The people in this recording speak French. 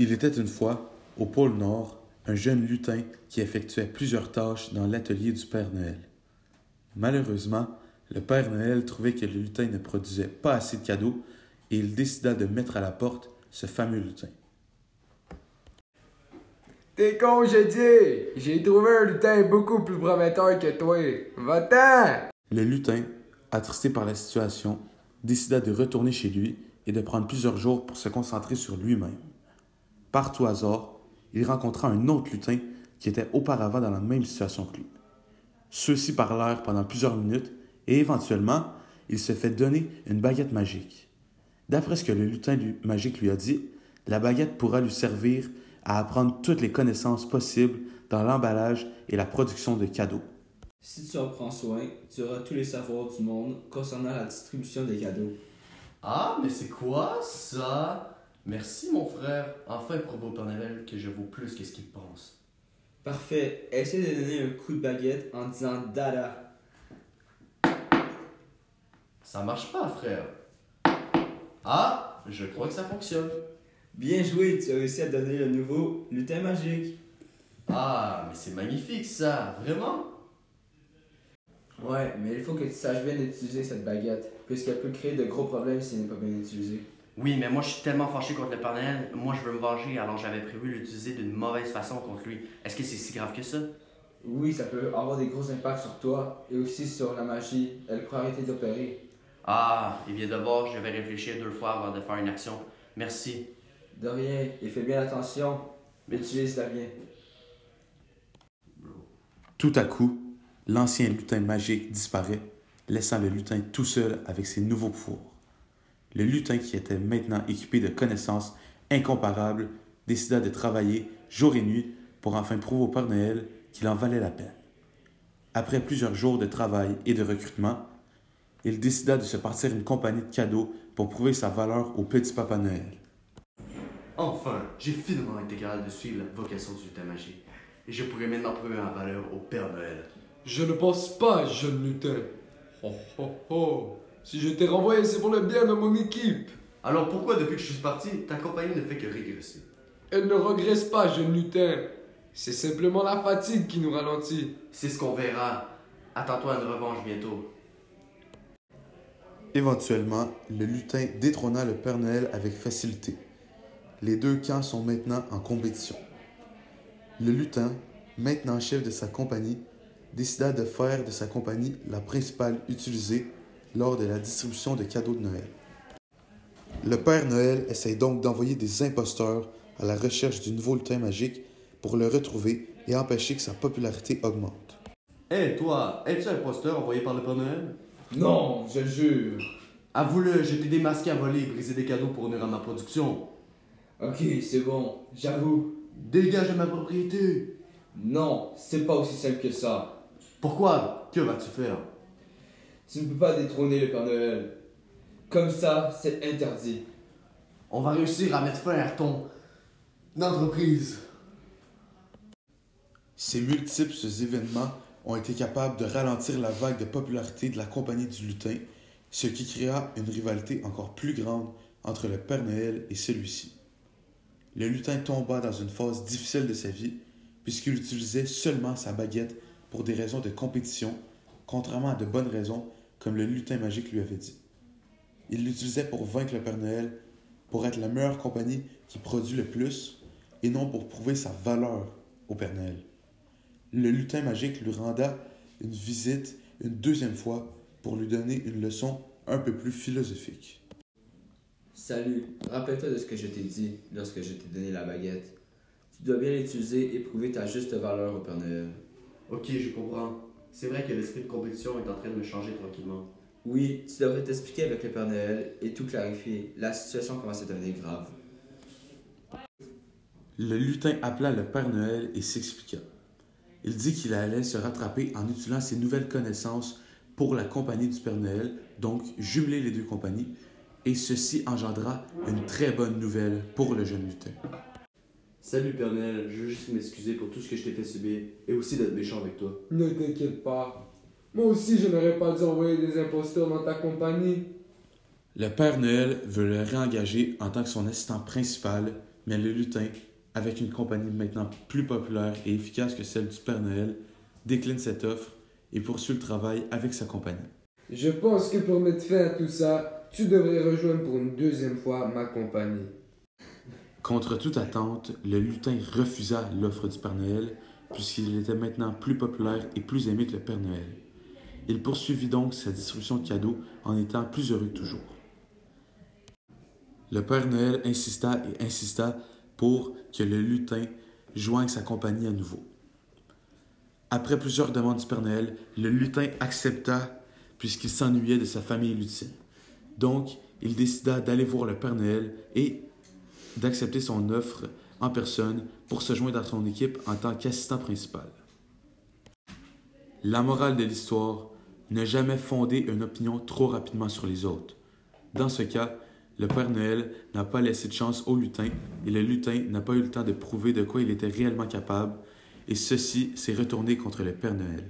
Il était une fois, au pôle Nord, un jeune lutin qui effectuait plusieurs tâches dans l'atelier du Père Noël. Malheureusement, le Père Noël trouvait que le lutin ne produisait pas assez de cadeaux et il décida de mettre à la porte ce fameux lutin. T'es con, j'ai dit! J'ai trouvé un lutin beaucoup plus prometteur que toi. Va-t'en! Le lutin, attristé par la situation, décida de retourner chez lui et de prendre plusieurs jours pour se concentrer sur lui-même. Par tout hasard, il rencontra un autre lutin qui était auparavant dans la même situation que lui. Ceux-ci parlèrent pendant plusieurs minutes et éventuellement, il se fait donner une baguette magique. D'après ce que le lutin magique lui a dit, la baguette pourra lui servir à apprendre toutes les connaissances possibles dans l'emballage et la production de cadeaux. Si tu en prends soin, tu auras tous les savoirs du monde concernant la distribution des cadeaux. Ah, mais c'est quoi ça? Merci mon frère. Enfin prouve au Père Noël que je vaux plus que ce qu'il pense. Parfait. Essaie de donner un coup de baguette en disant Dada. Ça marche pas, frère. Ah, je crois que ça fonctionne. Bien joué, tu as réussi à donner le nouveau lutin magique. Ah, mais c'est magnifique ça, vraiment? Ouais, mais il faut que tu saches bien utiliser cette baguette, puisqu'elle peut créer de gros problèmes si elle n'est pas bien utilisée. Oui, mais moi je suis tellement fâché contre le Père Noël, moi je veux me venger, alors j'avais prévu l'utiliser d'une mauvaise façon contre lui. Est-ce que c'est si grave que ça? Oui, ça peut avoir des gros impacts sur toi et aussi sur la magie. Elle pourrait arrêter d'opérer. Ah, il vient de voir, je vais réfléchir deux fois avant de faire une action. Merci. De rien, et fais bien attention, mais utilise-la bien. Tout à coup, l'ancien lutin magique disparaît, laissant le lutin tout seul avec ses nouveaux pouvoirs. Le lutin, qui était maintenant équipé de connaissances incomparables, décida de travailler jour et nuit pour enfin prouver au Père Noël qu'il en valait la peine. Après plusieurs jours de travail et de recrutement, il décida de se partir une compagnie de cadeaux pour prouver sa valeur au petit Papa Noël. Enfin, j'ai finalement été capable de suivre la vocation du lutin magique. Et je pourrais maintenant prouver ma valeur au Père Noël. Je ne pense pas, jeune lutin. Ho ho ho! Si je t'ai renvoyé, c'est pour le bien de mon équipe. Alors pourquoi depuis que je suis parti, ta compagnie ne fait que régresser? Elle ne regresse pas, jeune lutin. C'est simplement la fatigue qui nous ralentit. C'est ce qu'on verra. Attends-toi à une revanche bientôt. Éventuellement, le lutin détrôna le Père Noël avec facilité. Les deux camps sont maintenant en compétition. Le lutin, maintenant chef de sa compagnie, décida de faire de sa compagnie la principale utilisée lors de la distribution de cadeaux de Noël. Le Père Noël essaye donc d'envoyer des imposteurs à la recherche du nouveau lutin magique pour le retrouver et empêcher que sa popularité augmente. Hé, toi, es-tu un imposteur envoyé par le Père Noël? Non, je jure. Avoue-le, j'ai été démasqué à voler et briser des cadeaux pour venir à ma production. Ok, c'est bon, j'avoue. Dégage de ma propriété. Non, c'est pas aussi simple que ça. Pourquoi? Que vas-tu faire? Tu ne peux pas détrôner le Père Noël. Comme ça, c'est interdit. On va réussir à mettre fin à ton entreprise. Ces multiples événements ont été capables de ralentir la vague de popularité de la compagnie du lutin, ce qui créa une rivalité encore plus grande entre le Père Noël et celui-ci. Le lutin tomba dans une phase difficile de sa vie, puisqu'il utilisait seulement sa baguette pour des raisons de compétition, contrairement à de bonnes raisons, comme le lutin magique lui avait dit. Il l'utilisait pour vaincre le Père Noël, pour être la meilleure compagnie qui produit le plus, et non pour prouver sa valeur au Père Noël. Le lutin magique lui renda une visite une deuxième fois pour lui donner une leçon un peu plus philosophique. Salut, rappelle-toi de ce que je t'ai dit lorsque je t'ai donné la baguette. Tu dois bien l'utiliser et prouver ta juste valeur au Père Noël. Ok, je comprends. C'est vrai que l'esprit de compétition est en train de me changer tranquillement. Oui, tu devrais t'expliquer avec le Père Noël et tout clarifier. La situation commence à devenir grave. Le lutin appela le Père Noël et s'expliqua. Il dit qu'il allait se rattraper en utilisant ses nouvelles connaissances pour la compagnie du Père Noël, donc jumeler les deux compagnies, et ceci engendra une très bonne nouvelle pour le jeune lutin. Salut Père Noël, je veux juste m'excuser pour tout ce que je t'ai fait subir et aussi d'être méchant avec toi. Ne t'inquiète pas. Moi aussi, je n'aurais pas dû envoyer des imposteurs dans ta compagnie. Le Père Noël veut le réengager en tant que son assistant principal, mais le lutin, avec une compagnie maintenant plus populaire et efficace que celle du Père Noël, décline cette offre et poursuit le travail avec sa compagnie. Je pense que pour mettre fin à tout ça, tu devrais rejoindre pour une deuxième fois ma compagnie. Contre toute attente, le lutin refusa l'offre du Père Noël, puisqu'il était maintenant plus populaire et plus aimé que le Père Noël. Il poursuivit donc sa distribution de cadeaux en étant plus heureux que toujours. Le Père Noël insista et insista pour que le lutin joigne sa compagnie à nouveau. Après plusieurs demandes du Père Noël, le lutin accepta puisqu'il s'ennuyait de sa famille lutine. Donc, il décida d'aller voir le Père Noël et d'accepter son offre en personne pour se joindre à son équipe en tant qu'assistant principal. La morale de l'histoire, ne jamais fonder une opinion trop rapidement sur les autres. Dans ce cas, le Père Noël n'a pas laissé de chance au lutin et le lutin n'a pas eu le temps de prouver de quoi il était réellement capable et ceci s'est retourné contre le Père Noël.